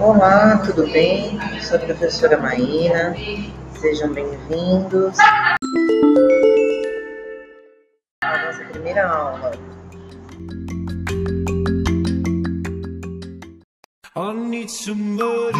Olá, tudo bem? Sou a professora Maína. Sejam bem-vindos A nossa primeira aula. I need somebody.